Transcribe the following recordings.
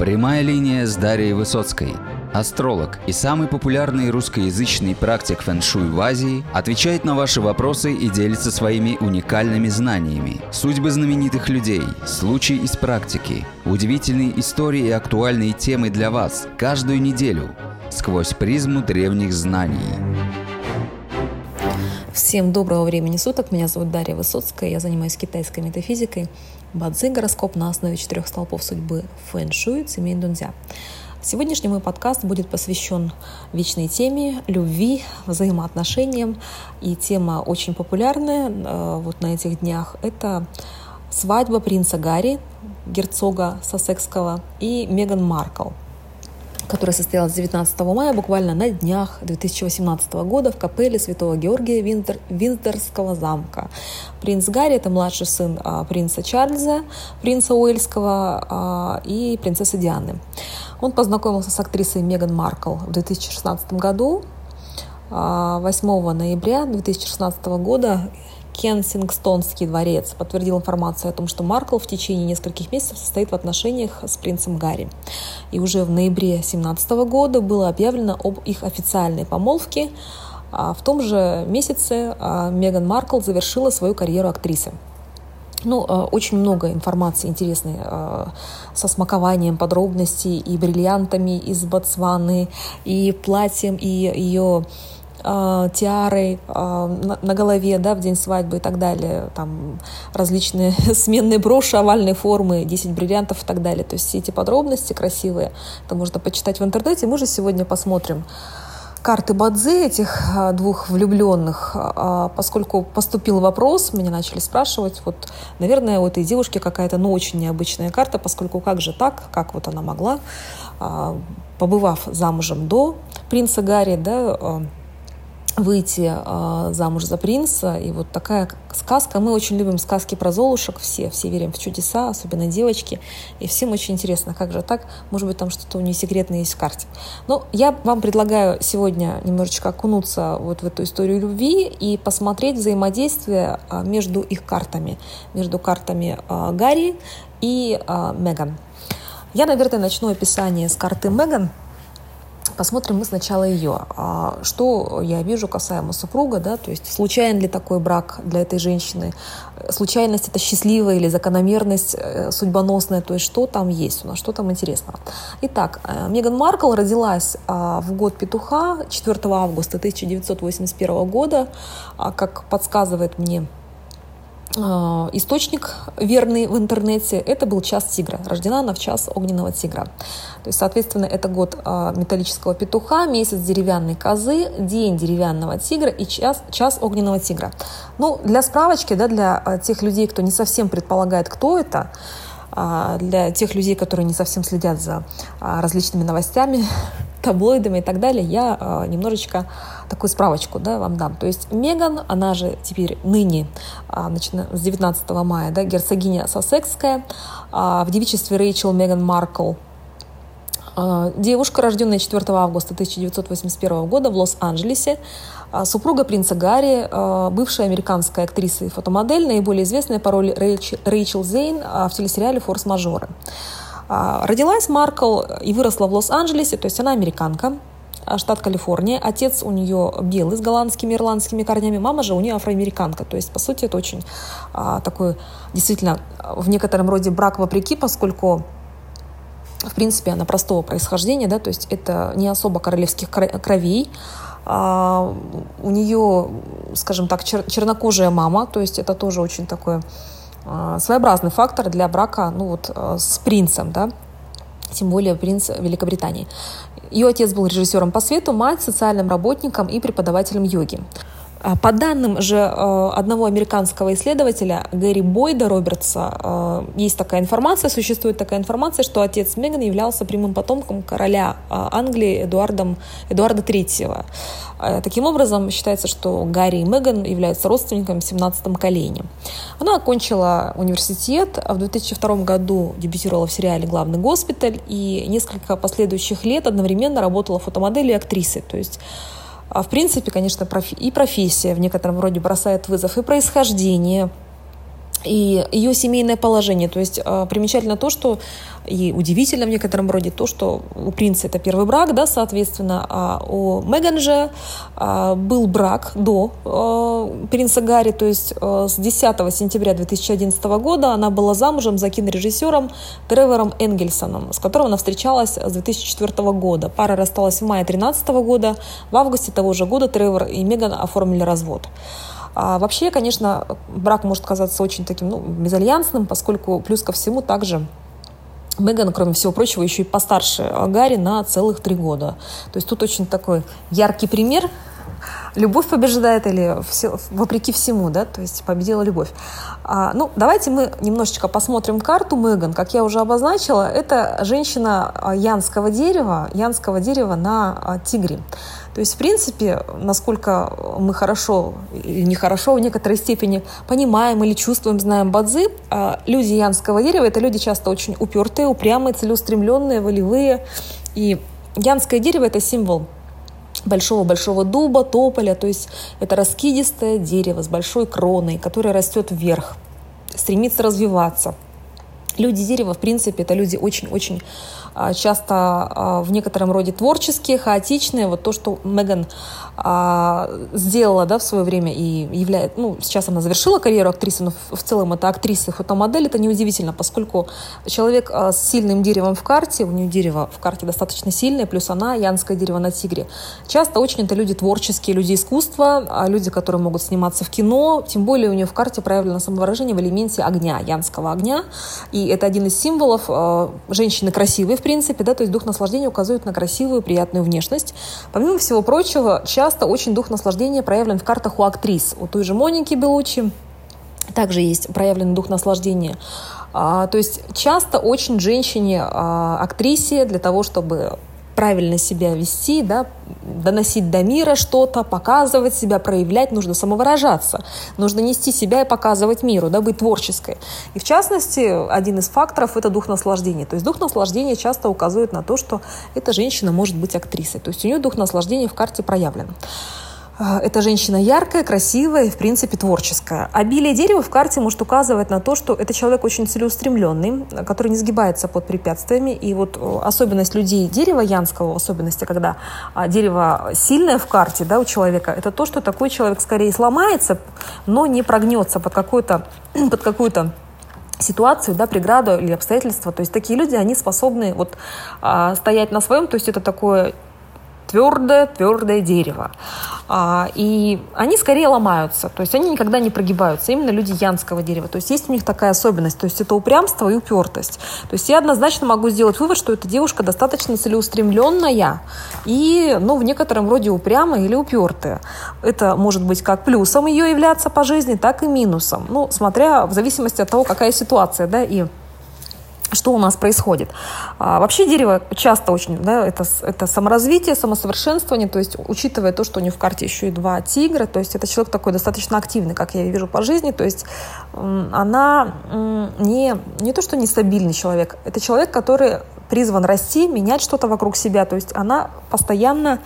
Прямая линия с Дарьей Высоцкой. Астролог и самый популярный русскоязычный практик фэн-шуй в Азии отвечает на ваши вопросы и делится своими уникальными знаниями. Судьбы знаменитых людей, случаи из практики, удивительные истории и актуальные темы для вас каждую неделю сквозь призму древних знаний. Всем доброго времени суток. Меня зовут Дарья Высоцкая. Я занимаюсь китайской метафизикой. Бадзи гороскоп на основе четырех столпов судьбы фэн-шуй, цемей дунзя. Сегодняшний мой подкаст будет посвящен вечной теме любви, взаимоотношениям. И тема очень популярная э, вот на этих днях. Это свадьба принца Гарри, герцога Сассекского, и Меган Маркл – которая состоялась 19 мая, буквально на днях 2018 года в капелле Святого Георгия Винтер, Винтерского замка. Принц Гарри – это младший сын а, принца Чарльза, принца Уэльского а, и принцессы Дианы. Он познакомился с актрисой Меган Маркл в 2016 году. 8 а, ноября 2016 года Кенсингстонский дворец подтвердил информацию о том, что Маркл в течение нескольких месяцев состоит в отношениях с принцем Гарри. И уже в ноябре 2017 года было объявлено об их официальной помолвке. А в том же месяце а, Меган Маркл завершила свою карьеру актрисы. Ну, а, очень много информации интересной а, со смакованием подробностей и бриллиантами из Ботсваны, и платьем, и ее тиарой э, на, голове, да, в день свадьбы и так далее, там различные сменные броши овальной формы, 10 бриллиантов и так далее. То есть все эти подробности красивые, это можно почитать в интернете. Мы же сегодня посмотрим карты Бадзи этих двух влюбленных, поскольку поступил вопрос, меня начали спрашивать, вот, наверное, у этой девушки какая-то, ну, очень необычная карта, поскольку как же так, как вот она могла, побывав замужем до принца Гарри, да, выйти э, замуж за принца. И вот такая сказка. Мы очень любим сказки про золушек все. Все верим в чудеса, особенно девочки. И всем очень интересно, как же так? Может быть, там что-то у нее секретное есть в карте. Но я вам предлагаю сегодня немножечко окунуться вот в эту историю любви и посмотреть взаимодействие э, между их картами. Между картами э, Гарри и Меган. Я, наверное, начну описание с карты Меган. Посмотрим мы сначала ее. А, что я вижу касаемо супруга, да, то есть случайен ли такой брак для этой женщины? Случайность это счастливая или закономерность э, судьбоносная, то есть что там есть у нас, что там интересного. Итак, э, Меган Маркл родилась а, в год петуха 4 августа 1981 года, а, как подсказывает мне источник верный в интернете, это был час тигра. Рождена она в час огненного тигра. То есть, соответственно, это год а, металлического петуха, месяц деревянной козы, день деревянного тигра и час, час огненного тигра. Ну, для справочки, да, для а, тех людей, кто не совсем предполагает, кто это, для тех людей, которые не совсем следят за различными новостями, таблоидами и так далее, я немножечко такую справочку да, вам дам. То есть Меган, она же теперь ныне, а, начиная с 19 мая, да, герцогиня Сассекская, а, в девичестве Рэйчел Меган Маркл, а, девушка, рожденная 4 августа 1981 года в Лос-Анджелесе, супруга принца Гарри, бывшая американская актриса и фотомодель, наиболее известная по роли Рэйчел Зейн в телесериале «Форс-мажоры». Родилась Маркл и выросла в Лос-Анджелесе, то есть она американка. А, штат Калифорния. Отец у нее белый с голландскими, ирландскими корнями, мама же у нее афроамериканка. То есть, по сути, это очень а, такой, действительно, в некотором роде брак вопреки, поскольку в принципе, она простого происхождения, да, то есть это не особо королевских кровей, а, у нее, скажем так, чер чернокожая мама, то есть это тоже очень такой а, своеобразный фактор для брака, ну вот, а, с принцем, да, тем более принц Великобритании. Ее отец был режиссером по свету, мать социальным работником и преподавателем йоги. А, по данным же э, одного американского исследователя Гэри Бойда Робертса, э, есть такая информация, существует такая информация, что отец Меган являлся прямым потомком короля э, Англии Эдуардом, Эдуарда III. Таким образом, считается, что Гарри и Меган являются родственниками в 17 колене. Она окончила университет, а в 2002 году дебютировала в сериале «Главный госпиталь» и несколько последующих лет одновременно работала фотомоделью и актрисой. То есть в принципе, конечно, и профессия в некотором роде бросает вызов, и происхождение и ее семейное положение. То есть э, примечательно то, что и удивительно в некотором роде то, что у принца это первый брак, да, соответственно, а у Меган же а, был брак до а, принца Гарри, то есть а, с 10 сентября 2011 года она была замужем за кинорежиссером Тревором Энгельсоном, с которым она встречалась с 2004 года. Пара рассталась в мае 2013 года. В августе того же года Тревор и Меган оформили развод. А вообще, конечно, брак может казаться очень таким ну, безальянсным, поскольку плюс ко всему также Меган, кроме всего прочего, еще и постарше Гарри на целых три года. То есть тут очень такой яркий пример. Любовь побеждает или все, вопреки всему, да, то есть победила любовь. А, ну, давайте мы немножечко посмотрим карту Меган. Как я уже обозначила, это женщина а, янского дерева, янского дерева на а, тигре. То есть, в принципе, насколько мы хорошо или нехорошо в некоторой степени понимаем или чувствуем, знаем бадзи, а люди янского дерева – это люди часто очень упертые, упрямые, целеустремленные, волевые. И янское дерево – это символ большого-большого дуба, тополя, то есть это раскидистое дерево с большой кроной, которое растет вверх, стремится развиваться. Люди дерева, в принципе, это люди очень-очень часто а, в некотором роде творческие, хаотичные. Вот то, что Меган а, сделала да, в свое время и является, ну, сейчас она завершила карьеру актрисы, но в целом это актриса и фотомодель, это неудивительно, поскольку человек с сильным деревом в карте, у нее дерево в карте достаточно сильное, плюс она янское дерево на тигре. Часто очень это люди творческие, люди искусства, люди, которые могут сниматься в кино, тем более у нее в карте проявлено самовыражение в элементе огня, янского огня, и это один из символов женщины красивой, в принципе, да, то есть дух наслаждения указывает на красивую, приятную внешность. Помимо всего прочего, часто очень дух наслаждения проявлен в картах у актрис. У той же Моники Белучи также есть проявленный дух наслаждения. А, то есть часто очень женщине, а, актрисе, для того, чтобы правильно себя вести, да, доносить до мира что-то, показывать себя, проявлять, нужно самовыражаться, нужно нести себя и показывать миру, да, быть творческой. И в частности, один из факторов – это дух наслаждения. То есть дух наслаждения часто указывает на то, что эта женщина может быть актрисой. То есть у нее дух наслаждения в карте проявлен. А, эта женщина яркая, красивая и, в принципе, творческая. Обилие дерева в карте может указывать на то, что это человек очень целеустремленный, который не сгибается под препятствиями. И вот э, особенность людей дерева янского, в особенности, когда а, дерево сильное в карте да, у человека, это то, что такой человек скорее сломается, но не прогнется под какую-то под какую-то ситуацию, да, преграду или обстоятельства. То есть такие люди, они способны вот а, стоять на своем, то есть это такое твердое, твердое дерево. А, и они скорее ломаются, то есть они никогда не прогибаются, именно люди янского дерева. То есть есть у них такая особенность, то есть это упрямство и упертость. То есть я однозначно могу сделать вывод, что эта девушка достаточно целеустремленная и, ну, в некотором роде упрямая или упертая. Это может быть как плюсом ее являться по жизни, так и минусом. Ну, смотря в зависимости от того, какая ситуация, да, и что у нас происходит. А, вообще дерево часто очень, да, это, это саморазвитие, самосовершенствование, то есть учитывая то, что у нее в карте еще и два тигра, то есть это человек такой достаточно активный, как я вижу по жизни, то есть она не, не то, что нестабильный человек, это человек, который призван расти, менять что-то вокруг себя, то есть она постоянно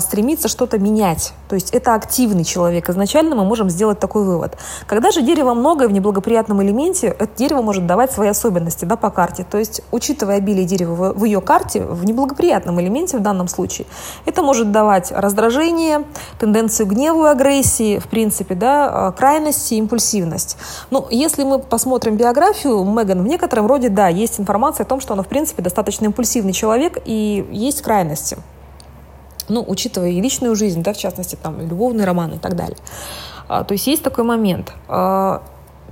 стремится что-то менять. То есть это активный человек. Изначально мы можем сделать такой вывод. Когда же дерево многое в неблагоприятном элементе, это дерево может давать свои особенности да, по карте. То есть, учитывая обилие дерева в, ее карте, в неблагоприятном элементе в данном случае, это может давать раздражение, тенденцию гневу и агрессии, в принципе, да, а, крайности, импульсивность. Ну, если мы посмотрим биографию Меган, в некотором роде, да, есть информация о том, что она, в принципе, достаточно импульсивный человек и есть крайности ну, учитывая и личную жизнь, да, в частности, там, любовные романы и так далее. А, то есть есть такой момент. А,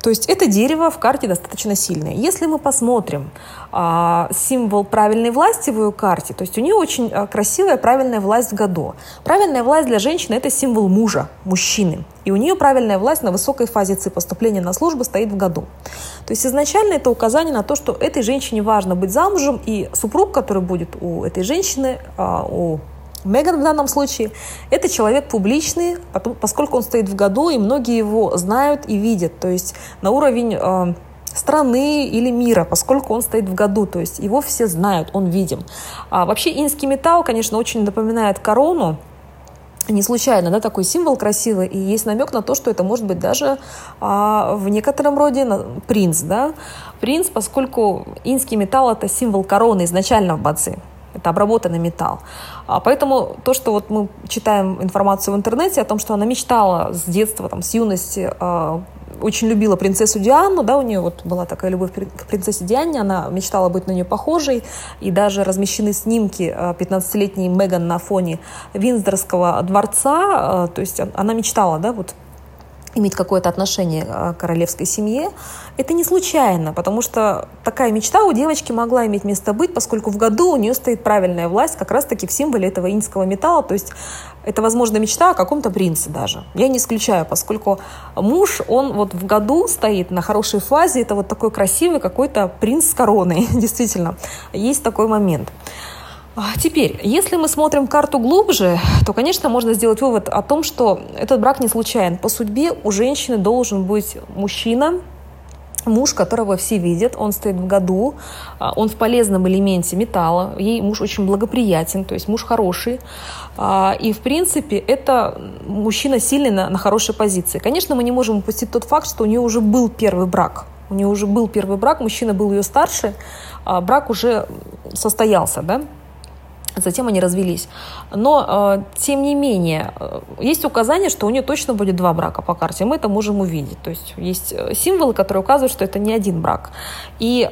то есть это дерево в карте достаточно сильное. Если мы посмотрим а, символ правильной власти в ее карте, то есть у нее очень а, красивая правильная власть в году. Правильная власть для женщины – это символ мужа, мужчины. И у нее правильная власть на высокой фазе ци поступления на службу стоит в году. То есть изначально это указание на то, что этой женщине важно быть замужем, и супруг, который будет у этой женщины, а, у Меган в данном случае – это человек публичный, поскольку он стоит в году, и многие его знают и видят. То есть на уровень э, страны или мира, поскольку он стоит в году, то есть его все знают, он видим. А вообще инский металл, конечно, очень напоминает корону, не случайно, да, такой символ красивый, и есть намек на то, что это может быть даже а, в некотором роде принц, да, принц, поскольку инский металл это символ короны изначально в бацы, это обработанный металл. А поэтому то, что вот мы читаем информацию в интернете о том, что она мечтала с детства, там, с юности а, очень любила принцессу Диану, да, у нее вот была такая любовь к принцессе Диане, она мечтала быть на нее похожей, и даже размещены снимки 15-летней э, Меган на фоне Винздорского дворца, э, то есть она мечтала, да, вот иметь какое-то отношение к королевской семье. Это не случайно, потому что такая мечта у девочки могла иметь место быть, поскольку в году у нее стоит правильная власть как раз-таки в символе этого инского металла, то есть это, возможно, мечта о каком-то принце даже. Я не исключаю, поскольку муж, он вот в году стоит на хорошей фазе, это вот такой красивый какой-то принц с короной, действительно, есть такой момент. А теперь, если мы смотрим карту глубже, то, конечно, можно сделать вывод о том, что этот брак не случайен. По судьбе у женщины должен быть мужчина, муж, которого все видят, он стоит в году, а, он в полезном элементе металла, ей муж очень благоприятен, то есть муж хороший. А, и, в принципе, это мужчина сильный на, на хорошей позиции. Конечно, мы не можем упустить тот факт, что у нее уже был первый брак. У нее уже был первый брак, мужчина был ее старше, брак уже состоялся, да? Затем они развелись. Но, э, тем не менее, э, есть указание, что у нее точно будет два брака по карте. Мы это можем увидеть. То есть есть э, символы, которые указывают, что это не один брак. И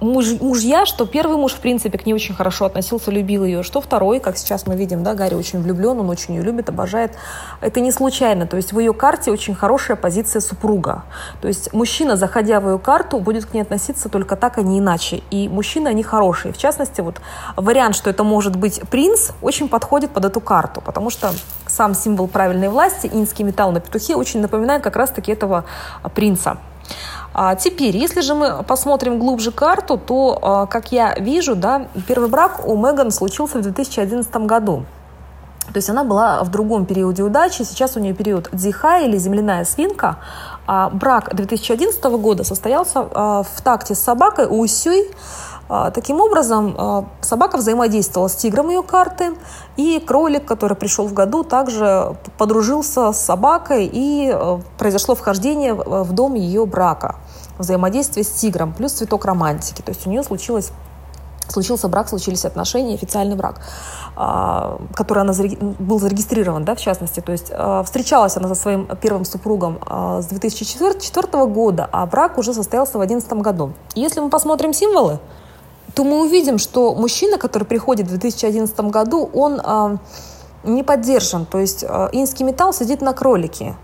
муж, мужья, что первый муж, в принципе, к ней очень хорошо относился, любил ее, что второй, как сейчас мы видим, да, Гарри очень влюблен, он очень ее любит, обожает. Это не случайно, то есть в ее карте очень хорошая позиция супруга. То есть мужчина, заходя в ее карту, будет к ней относиться только так, а не иначе. И мужчины, они хорошие. В частности, вот вариант, что это может быть принц, очень подходит под эту карту, потому что сам символ правильной власти, инский металл на петухе, очень напоминает как раз-таки этого принца. А теперь, если же мы посмотрим глубже карту, то, а, как я вижу, да, первый брак у Меган случился в 2011 году. То есть она была в другом периоде удачи. Сейчас у нее период дзиха или земляная свинка. А брак 2011 года состоялся а, в такте с собакой Усюй. А, таким образом, а, собака взаимодействовала с тигром ее карты, и кролик, который пришел в году, также подружился с собакой, и а, произошло вхождение в дом ее брака, взаимодействие с тигром, плюс цветок романтики. То есть у нее случилось случился брак, случились отношения, официальный брак, который она был зарегистрирован, да, в частности. То есть встречалась она со своим первым супругом с 2004 года, а брак уже состоялся в 2011 году. Если мы посмотрим символы, то мы увидим, что мужчина, который приходит в 2011 году, он э, не поддержан. То есть э, инский металл сидит на кролике.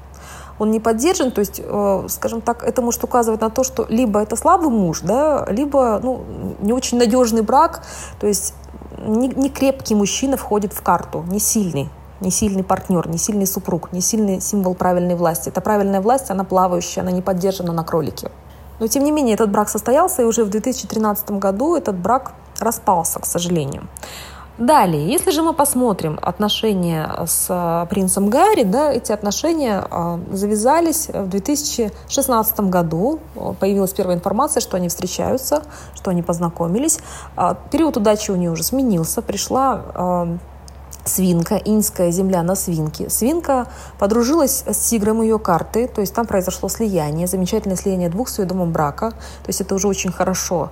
Он не поддержан, то есть, э, скажем так, это может указывать на то, что либо это слабый муж, да, либо ну, не очень надежный брак, то есть не, не крепкий мужчина входит в карту, не сильный не сильный партнер, не сильный супруг, не сильный символ правильной власти. Это правильная власть, она плавающая, она не поддержана на кролике. Но, тем не менее, этот брак состоялся, и уже в 2013 году этот брак распался, к сожалению. Далее, если же мы посмотрим отношения с э, принцем Гарри, да, эти отношения э, завязались в 2016 году. Появилась первая информация, что они встречаются, что они познакомились. Э, период удачи у нее уже сменился. Пришла свинка, инская земля на свинке. Свинка подружилась с тигром ее карты, то есть там произошло слияние, замечательное слияние двух с ее домом брака, то есть это уже очень хорошо.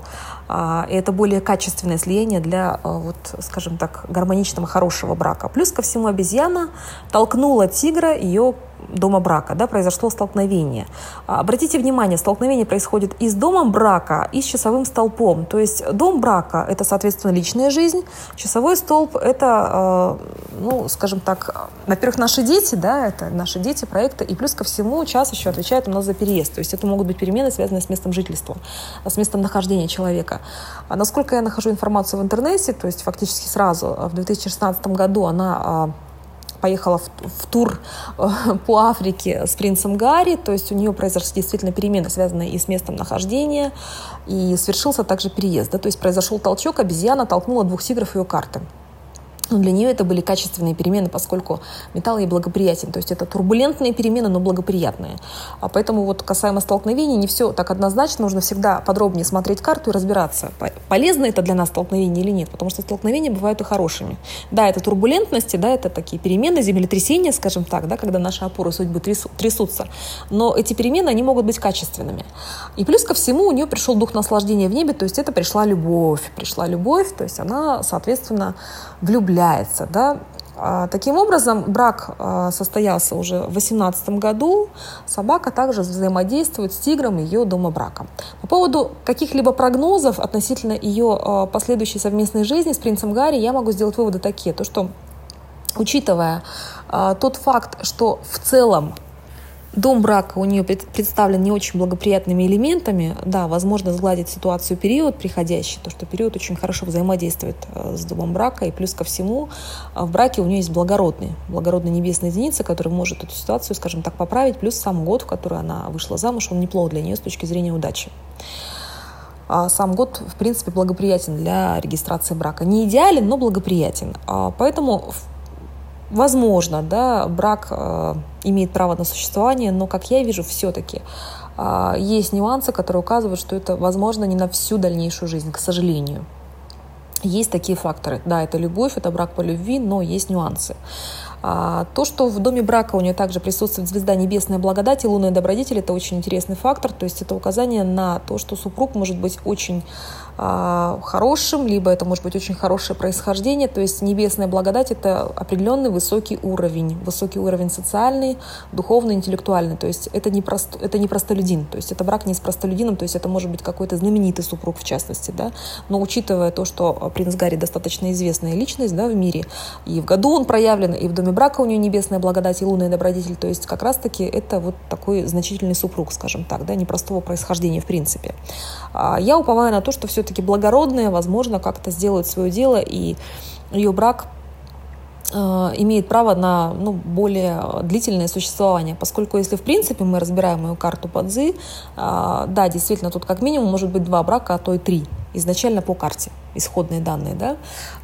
А, и это более качественное слияние для, а, вот, скажем так, гармоничного, хорошего брака. Плюс ко всему обезьяна толкнула тигра ее дома брака, да, произошло столкновение. А, обратите внимание, столкновение происходит и с домом брака, и с часовым столпом. То есть дом брака – это, соответственно, личная жизнь, часовой столб – это, ну, скажем так, во-первых, наши дети, да, это наши дети, проекты, и плюс ко всему час еще отвечает у нас за переезд. То есть это могут быть перемены, связанные с местом жительства, с местом нахождения человека. А насколько я нахожу информацию в интернете, то есть фактически сразу, в 2016 году она а, поехала в, в тур э, по Африке с принцем Гарри, то есть у нее произошли действительно перемены, связанные и с местом нахождения, и свершился также переезд, да, то есть произошел толчок, обезьяна толкнула двух тигров ее карты. Но для нее это были качественные перемены, поскольку металл ей благоприятен. То есть это турбулентные перемены, но благоприятные. А поэтому вот касаемо столкновений, не все так однозначно. Нужно всегда подробнее смотреть карту и разбираться, полезно это для нас столкновение или нет. Потому что столкновения бывают и хорошими. Да, это турбулентности, да, это такие перемены, землетрясения, скажем так, да, когда наши опоры судьбы трясутся. Но эти перемены, они могут быть качественными. И плюс ко всему у нее пришел дух наслаждения в небе, то есть это пришла любовь. Пришла любовь, то есть она, соответственно, влюбляется является. Да? А, таким образом, брак а, состоялся уже в 2018 году. Собака также взаимодействует с тигром ее дома брака. По поводу каких-либо прогнозов относительно ее а, последующей совместной жизни с принцем Гарри я могу сделать выводы такие. То, что учитывая тот факт, что в целом Дом брака у нее представлен не очень благоприятными элементами. Да, возможно сгладить ситуацию период приходящий, то, что период очень хорошо взаимодействует э, с домом брака. И плюс ко всему э, в браке у нее есть благородный, благородная небесная единица, которая может эту ситуацию, скажем так, поправить. Плюс сам год, в который она вышла замуж, он неплох для нее с точки зрения удачи. А сам год, в принципе, благоприятен для регистрации брака. Не идеален, но благоприятен. А поэтому, возможно, да, брак э, имеет право на существование, но, как я вижу, все-таки э, есть нюансы, которые указывают, что это возможно не на всю дальнейшую жизнь, к сожалению. Есть такие факторы. Да, это любовь, это брак по любви, но есть нюансы. А, то, что в доме брака у нее также присутствует звезда небесная благодать и лунная добродетель, это очень интересный фактор. То есть это указание на то, что супруг может быть очень а, хорошим, либо это может быть очень хорошее происхождение. То есть небесная благодать – это определенный высокий уровень, высокий уровень социальный, духовный, интеллектуальный. То есть это не, прост, это не простолюдин, то есть это брак не с простолюдином, то есть это может быть какой-то знаменитый супруг в частности. Да? Но учитывая то, что принц Гарри достаточно известная личность да, в мире, и в году он проявлен, и в доме брака у нее небесная благодать и лунная добродетель, то есть как раз-таки это вот такой значительный супруг, скажем так, да, непростого происхождения в принципе. А я уповаю на то, что все все-таки благородные, возможно, как-то сделают свое дело, и ее брак э, имеет право на ну, более длительное существование, поскольку если в принципе мы разбираем мою карту Бадзи, э, да, действительно, тут как минимум может быть два брака, а то и три изначально по карте исходные данные, да,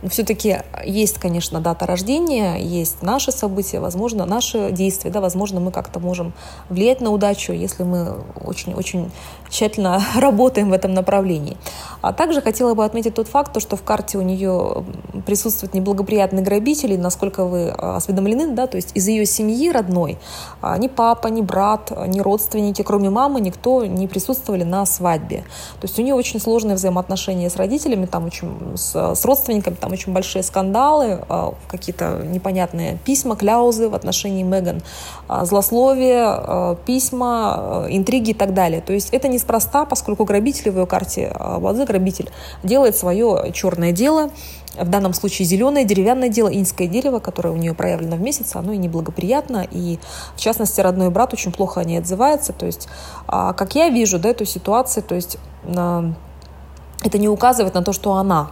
но все-таки есть, конечно, дата рождения, есть наши события, возможно, наши действия, да, возможно, мы как-то можем влиять на удачу, если мы очень-очень тщательно работаем в этом направлении. А также хотела бы отметить тот факт, то, что в карте у нее присутствует неблагоприятный грабитель, насколько вы осведомлены, да, то есть из ее семьи родной а, ни папа, ни брат, ни родственники, кроме мамы, никто не присутствовали на свадьбе. То есть у нее очень сложные взаимоотношения с родителями, там очень, с, с родственниками, там очень большие скандалы, а, какие-то непонятные письма, кляузы в отношении Меган, злословие, письма, интриги и так далее. То есть это неспроста, поскольку грабитель в ее карте Бадзе грабитель делает свое черное дело, в данном случае зеленое деревянное дело, инское дерево, которое у нее проявлено в месяц, оно и неблагоприятно, и в частности родной брат очень плохо о ней отзывается, то есть, а, как я вижу, да, эту ситуацию, то есть это не указывает на то, что она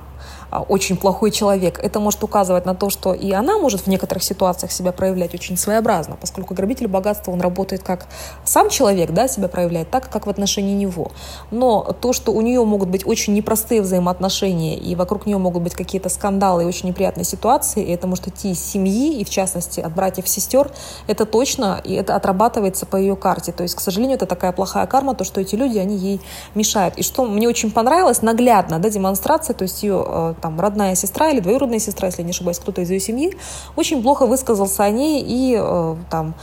очень плохой человек. Это может указывать на то, что и она может в некоторых ситуациях себя проявлять очень своеобразно, поскольку грабитель богатства, он работает как сам человек, да, себя проявляет так, как в отношении него. Но то, что у нее могут быть очень непростые взаимоотношения, и вокруг нее могут быть какие-то скандалы и очень неприятные ситуации, и это может идти из семьи, и в частности от братьев, сестер, это точно, и это отрабатывается по ее карте. То есть, к сожалению, это такая плохая карма, то, что эти люди, они ей мешают. И что мне очень понравилось, наглядно, да, демонстрация, то есть ее там родная сестра или двоюродная сестра, если не ошибаюсь, кто-то из ее семьи, очень плохо высказался о ней и э, там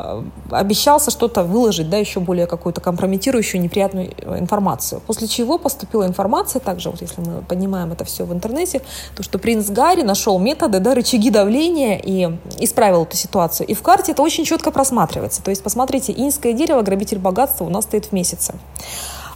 э, обещался что-то выложить, да, еще более какую-то компрометирующую, неприятную э, информацию. После чего поступила информация, также вот если мы поднимаем это все в интернете, то что принц Гарри нашел методы, да, рычаги давления и исправил эту ситуацию. И в карте это очень четко просматривается. То есть, посмотрите, инское дерево, грабитель богатства у нас стоит в месяце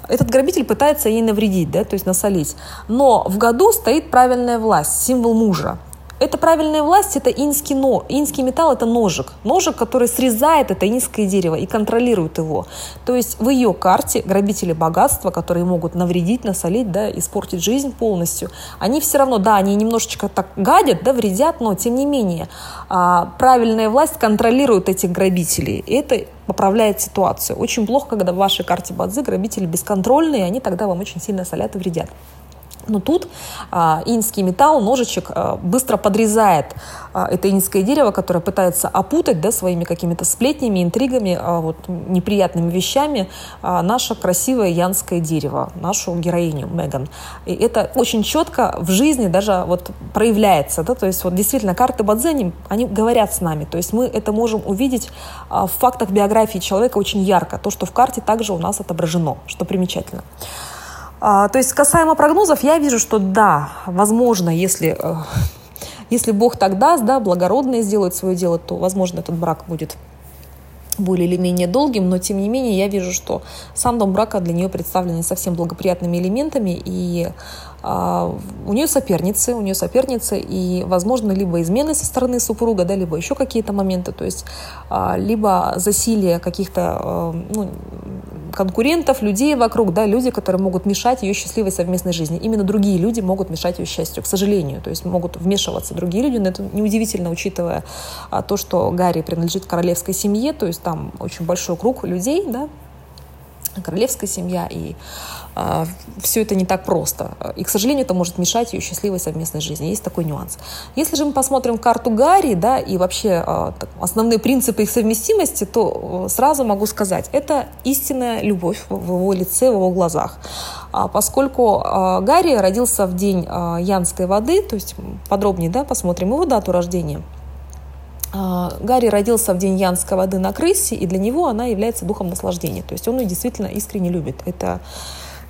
этот грабитель пытается ей навредить, да, то есть насолить. Но в году стоит правильная власть, символ мужа. Это правильная власть, это инский, но, инский металл, это ножик. Ножик, который срезает это инское дерево и контролирует его. То есть в ее карте грабители богатства, которые могут навредить, насолить, да, испортить жизнь полностью, они все равно, да, они немножечко так гадят, да, вредят, но тем не менее а, правильная власть контролирует этих грабителей. И это поправляет ситуацию. Очень плохо, когда в вашей карте Бадзи грабители бесконтрольные, они тогда вам очень сильно солят и вредят. Но тут а, инский металл, ножичек а, быстро подрезает а, это инское дерево, которое пытается опутать да, своими какими-то сплетнями, интригами, а, вот, неприятными вещами а, наше красивое янское дерево, нашу героиню Меган. И это очень четко в жизни даже вот проявляется. Да? То есть вот действительно карты Бадзени, они говорят с нами. То есть мы это можем увидеть а, в фактах биографии человека очень ярко. То, что в карте также у нас отображено, что примечательно. А, то есть касаемо прогнозов, я вижу, что да, возможно, если, э, если Бог так даст, да, благородное сделает свое дело, то, возможно, этот брак будет более или менее долгим, но тем не менее я вижу, что сам дом брака для нее представлен не совсем благоприятными элементами, и у нее соперницы, у нее соперницы, и, возможно, либо измены со стороны супруга, да, либо еще какие-то моменты, то есть а, либо засилие каких-то а, ну, конкурентов, людей вокруг, да, люди, которые могут мешать ее счастливой совместной жизни. Именно другие люди могут мешать ее счастью, к сожалению. То есть могут вмешиваться другие люди, но это неудивительно, учитывая то, что Гарри принадлежит королевской семье, то есть там очень большой круг людей, да, королевская семья, и а, все это не так просто. И, к сожалению, это может мешать ее счастливой совместной жизни. Есть такой нюанс. Если же мы посмотрим карту Гарри, да, и вообще а, основные принципы их совместимости, то э, сразу могу сказать, это истинная любовь в его лице, в его глазах. А, поскольку Гарри родился в день Янской воды, то есть подробнее да, посмотрим его дату рождения – Гарри родился в день Янской воды на крысе, и для него она является духом наслаждения. То есть он ее действительно искренне любит. Это,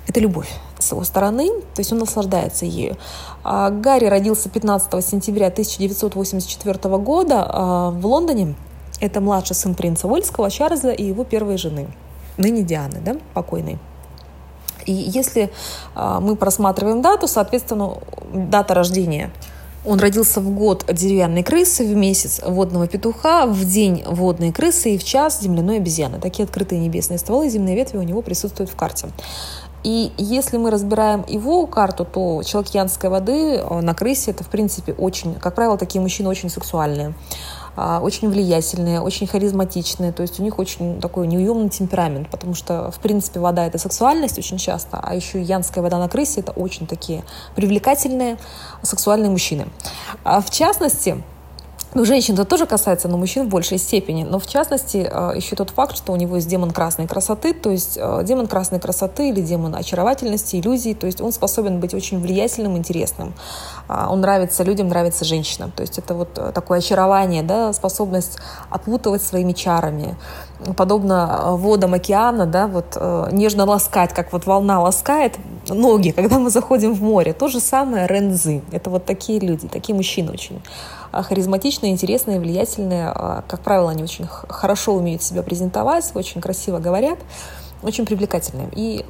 это любовь с его стороны, то есть он наслаждается ею. А Гарри родился 15 сентября 1984 года а, в Лондоне. Это младший сын принца Вольского, Чарльза и его первой жены, ныне Дианы, да, покойной. И если мы просматриваем дату, соответственно, дата рождения – он родился в год деревянной крысы, в месяц водного петуха, в день водной крысы и в час земляной обезьяны. Такие открытые небесные стволы и земные ветви у него присутствуют в карте. И если мы разбираем его карту, то человек янской воды э, на крысе это, в принципе, очень, как правило, такие мужчины очень сексуальные. А, очень влиятельные, очень харизматичные, то есть у них очень такой неуемный темперамент, потому что, в принципе, вода — это сексуальность очень часто, а еще янская вода на крысе — это очень такие привлекательные сексуальные мужчины. А в частности, ну, женщин это тоже касается, но мужчин в большей степени. Но в частности, э, еще тот факт, что у него есть демон красной красоты, то есть э, демон красной красоты или демон очаровательности, иллюзий, то есть он способен быть очень влиятельным, интересным. А, он нравится людям, нравится женщинам. То есть это вот э, такое очарование, да, способность опутывать своими чарами. Подобно водам океана, да, вот нежно ласкать, как вот волна ласкает ноги, когда мы заходим в море. То же самое рензы. Это вот такие люди, такие мужчины очень харизматичные, интересные, влиятельные. А, как правило, они очень хорошо умеют себя презентовать, очень красиво говорят, очень привлекательные. И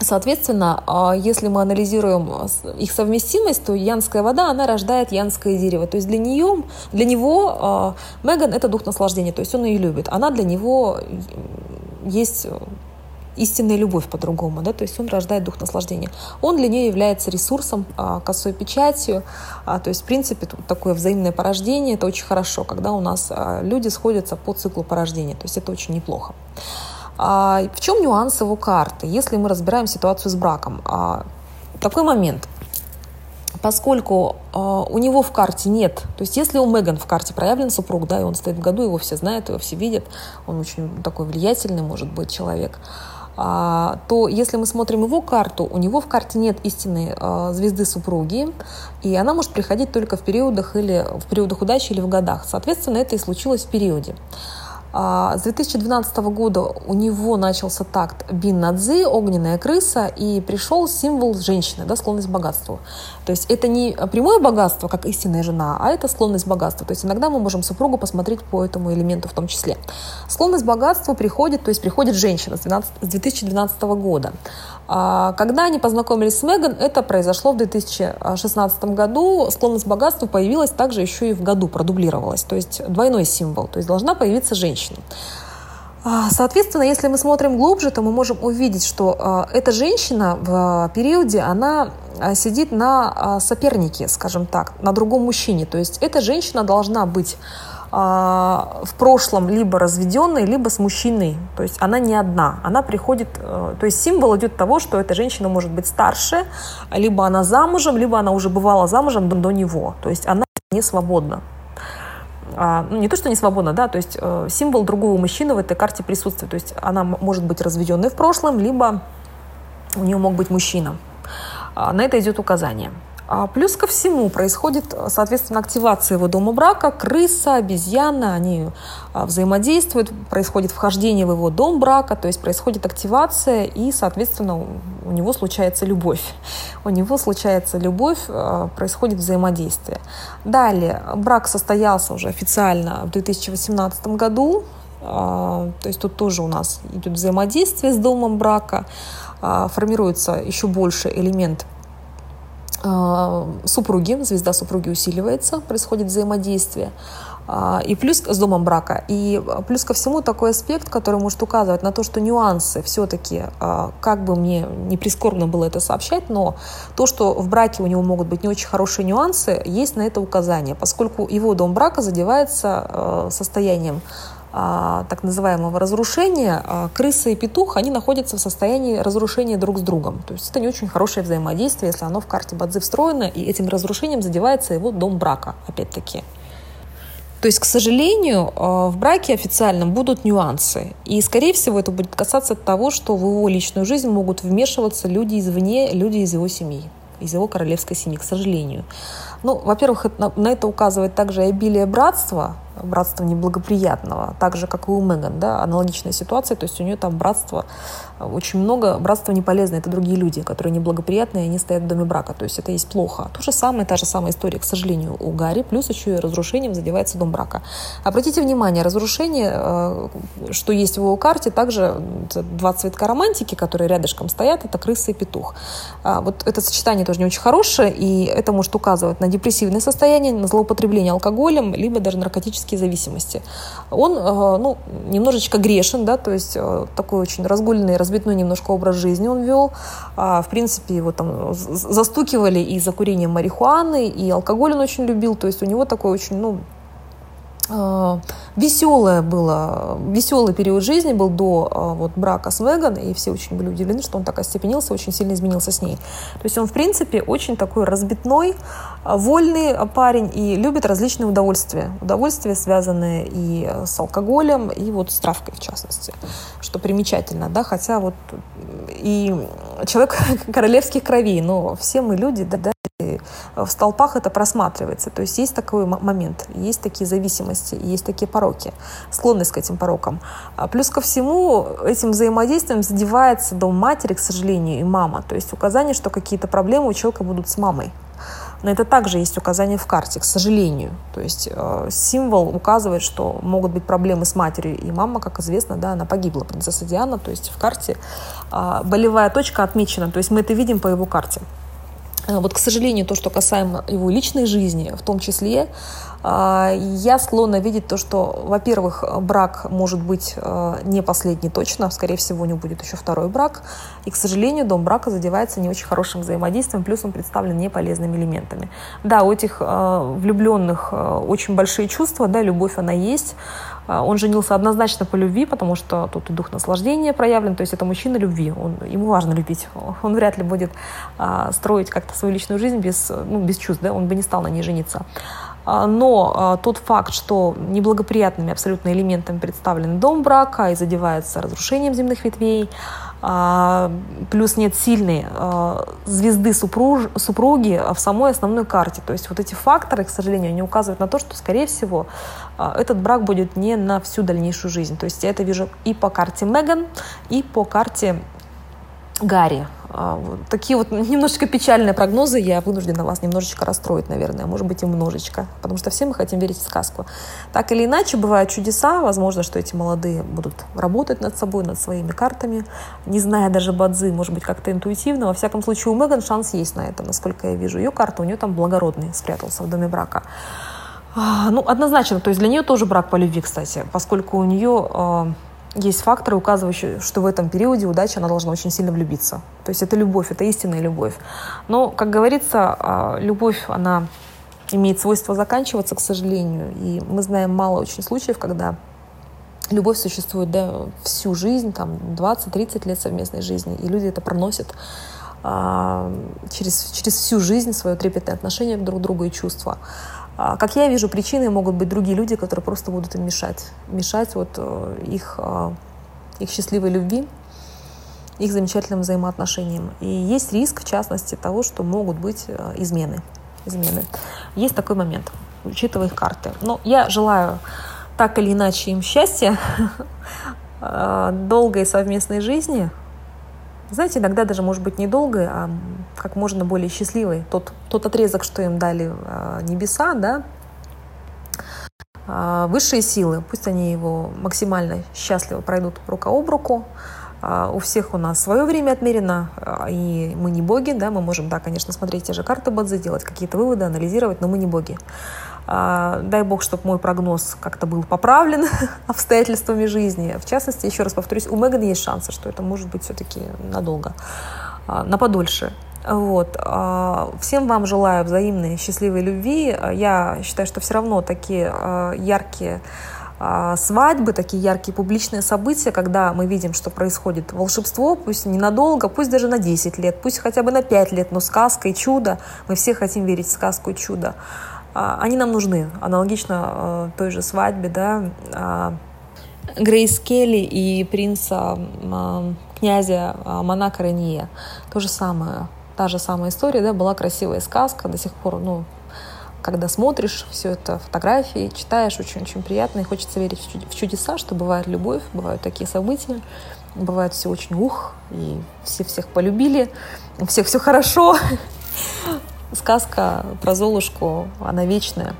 Соответственно, а, если мы анализируем их совместимость, то янская вода, она рождает янское дерево. То есть для нее, для него Меган это дух наслаждения, то есть он ее любит. Она для него есть истинная любовь по-другому, да, то есть он рождает дух наслаждения. Он для нее является ресурсом, а, косой печатью, а, то есть, в принципе, тут такое взаимное порождение, это очень хорошо, когда у нас а, люди сходятся по циклу порождения, то есть это очень неплохо. В чем нюанс его карты, если мы разбираем ситуацию с браком? Такой момент. Поскольку э, у него в карте нет, то есть если у Меган в карте проявлен супруг, да, и он стоит в году, его все знают, его все видят, он очень такой влиятельный может быть человек, а, то если мы смотрим его карту, у него в карте нет истинной а, звезды супруги, и она может приходить только в периодах или в периодах удачи или в годах. Соответственно, это и случилось в периоде. А, с 2012 года у него начался такт Бин Надзи, огненная крыса, и пришел символ женщины, да, склонность к богатству. То есть это не прямое богатство, как истинная жена, а это склонность к богатству. То есть иногда мы можем супругу посмотреть по этому элементу в том числе. Склонность к богатству приходит, то есть приходит женщина с, 12, с 2012 года. А, когда они познакомились с Меган, это произошло в 2016 году. Склонность к богатству появилась также еще и в году, продублировалась. То есть двойной символ. То есть должна появиться женщина. А, соответственно, если мы смотрим глубже, то мы можем увидеть, что а, эта женщина в периоде, она сидит на сопернике, скажем так, на другом мужчине. То есть эта женщина должна быть а, в прошлом либо разведенной, либо с мужчиной. То есть она не одна. Она приходит, э, то есть символ идет того, что эта женщина может быть старше, либо она замужем, либо она уже бывала замужем до него. То есть она не свободна. А, ну, не то, что не свободна, да, то есть э, символ другого мужчины в этой карте присутствует. То есть она может быть разведенной в прошлом, либо у нее мог быть мужчина. А, на это идет указание. А плюс ко всему происходит, соответственно, активация его дома брака. Крыса, обезьяна, они а, взаимодействуют, происходит вхождение в его дом брака, то есть происходит активация, и, соответственно, у него случается любовь. У него случается любовь, а, происходит взаимодействие. Далее, брак состоялся уже официально в 2018 году, то есть тут тоже у нас идет взаимодействие с домом брака, формируется еще больше элемент супруги, звезда супруги усиливается, происходит взаимодействие. А, и плюс с домом брака. И плюс ко всему такой аспект, который может указывать на то, что нюансы все-таки, а, как бы мне не прискорбно было это сообщать, но то, что в браке у него могут быть не очень хорошие нюансы, есть на это указание, поскольку его дом брака задевается состоянием а, так называемого разрушения, а, крыса и петух, они находятся в состоянии разрушения друг с другом. То есть это не очень хорошее взаимодействие, если оно в карте Бадзи встроено, и этим разрушением задевается его дом брака, опять-таки. То есть, к сожалению, а, в браке официальном будут нюансы. И, скорее всего, это будет касаться того, что в его личную жизнь могут вмешиваться люди извне, люди из его семьи, из его королевской семьи, к сожалению. Ну, во-первых, на это указывает также обилие братства, братства неблагоприятного, так же, как и у Меган, да, аналогичная ситуация, то есть у нее там братство очень много, братство не полезно, это другие люди, которые неблагоприятные, они стоят в доме брака, то есть это есть плохо. То же самое, та же самая история, к сожалению, у Гарри, плюс еще и разрушением задевается дом брака. Обратите внимание, разрушение, э, что есть в его карте, также два цветка романтики, которые рядышком стоят, это крыса и петух. А вот это сочетание тоже не очень хорошее, и это может указывать на депрессивное состояние, на злоупотребление алкоголем, либо даже наркотические зависимости. Он, э, ну, немножечко грешен, да, то есть э, такой очень разгульный, разбитной немножко образ жизни он вел. А, в принципе, его там застукивали и за курением марихуаны, и алкоголь он очень любил. То есть у него такой очень, ну, веселое было, веселый период жизни был до а, вот, брака с Меган, и все очень были удивлены, что он так остепенился, очень сильно изменился с ней. То есть он, в принципе, очень такой разбитной, а, вольный парень и любит различные удовольствия. Удовольствия, связанные и с алкоголем, и вот с травкой, в частности, что примечательно, да, хотя вот и человек королевских кровей, но все мы люди, да, да, в столпах это просматривается. То есть есть такой момент, есть такие зависимости, есть такие пороки, склонность к этим порокам. А плюс ко всему этим взаимодействием задевается дом матери, к сожалению, и мама. То есть указание, что какие-то проблемы у человека будут с мамой. Но это также есть указание в карте, к сожалению. То есть э, символ указывает, что могут быть проблемы с матерью. И мама, как известно, да, она погибла, принцесса Диана. То есть в карте э, болевая точка отмечена. То есть мы это видим по его карте. Э, вот, к сожалению, то, что касаемо его личной жизни, в том числе, а, я склонна видеть то, что, во-первых, брак может быть э, не последний точно, скорее всего, у него будет еще второй брак, и, к сожалению, дом брака задевается не очень хорошим взаимодействием, плюс он представлен неполезными элементами. Да, у этих э, влюбленных очень большие чувства, да, любовь она есть, он женился однозначно по любви, потому что тут и дух наслаждения проявлен, то есть это мужчина любви, он, ему важно любить, он вряд ли будет а, строить как-то свою личную жизнь без, ну, без чувств, да, он бы не стал на ней жениться. А, но а, тот факт, что неблагоприятными абсолютно элементами представлен дом брака и задевается разрушением земных ветвей, а, плюс нет сильной звезды супруж, супруги в самой основной карте. То есть вот эти факторы, к сожалению, они указывают на то, что, скорее всего, этот брак будет не на всю дальнейшую жизнь. То есть я это вижу и по карте Меган, и по карте Гарри. Вот такие вот немножечко печальные прогнозы я вынуждена вас немножечко расстроить, наверное, может быть и немножечко, потому что все мы хотим верить в сказку. Так или иначе, бывают чудеса, возможно, что эти молодые будут работать над собой, над своими картами, не зная даже бадзы, может быть, как-то интуитивно. Во всяком случае, у Меган шанс есть на это, насколько я вижу. Ее карта, у нее там благородный спрятался в доме брака. Ну, однозначно, то есть для нее тоже брак по любви, кстати, поскольку у нее есть факторы, указывающие, что в этом периоде удача, она должна очень сильно влюбиться. То есть это любовь, это истинная любовь. Но, как говорится, а, любовь, она имеет свойство заканчиваться, к сожалению. И мы знаем мало очень случаев, когда любовь существует да, всю жизнь, там 20-30 лет совместной жизни, и люди это проносят а, через, через всю жизнь свое трепетное отношение друг к другу и чувства. А, как я вижу, причиной могут быть другие люди, которые просто будут им мешать. Мешать вот э, их, а, их счастливой любви, их замечательным взаимоотношениям. И есть риск, в частности, того, что могут быть э, измены. измены. Есть такой момент, учитывая их карты. Но я желаю так или иначе им счастья, э, долгой совместной жизни, знаете, иногда даже, может быть, недолгой, а как можно более счастливой. Тот, тот отрезок, что им дали э, небеса, да, э, высшие силы, пусть они его максимально счастливо пройдут рука об руку, а, у всех у нас свое время отмерено, а, и мы не боги, да, мы можем, да, конечно, смотреть те же карты Бадзи, делать какие-то выводы, анализировать, но мы не боги. А, дай бог, чтобы мой прогноз как-то был поправлен обстоятельствами жизни. В частности, еще раз повторюсь, у Меган есть шансы, что это может быть все-таки надолго, на подольше. Вот. Всем вам желаю взаимной счастливой любви. Я считаю, что все равно такие яркие а, свадьбы, такие яркие публичные события, когда мы видим, что происходит волшебство, пусть ненадолго, пусть даже на 10 лет, пусть хотя бы на 5 лет, но сказка и чудо, мы все хотим верить в сказку и чудо, а, они нам нужны, аналогично а, той же свадьбе, да, Грейс Келли и принца князя Монако Ренье. То же самое, та же самая история, да, была красивая сказка, до сих пор, ну, когда смотришь все это, фотографии, читаешь, очень-очень приятно, и хочется верить в чудеса, что бывает любовь, бывают такие события, бывает все очень ух, и все всех полюбили, у всех все хорошо. Сказка про Золушку, она вечная.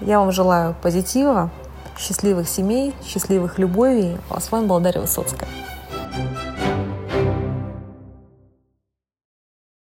Я вам желаю позитива, счастливых семей, счастливых любовей. А с вами была Дарья Высоцкая.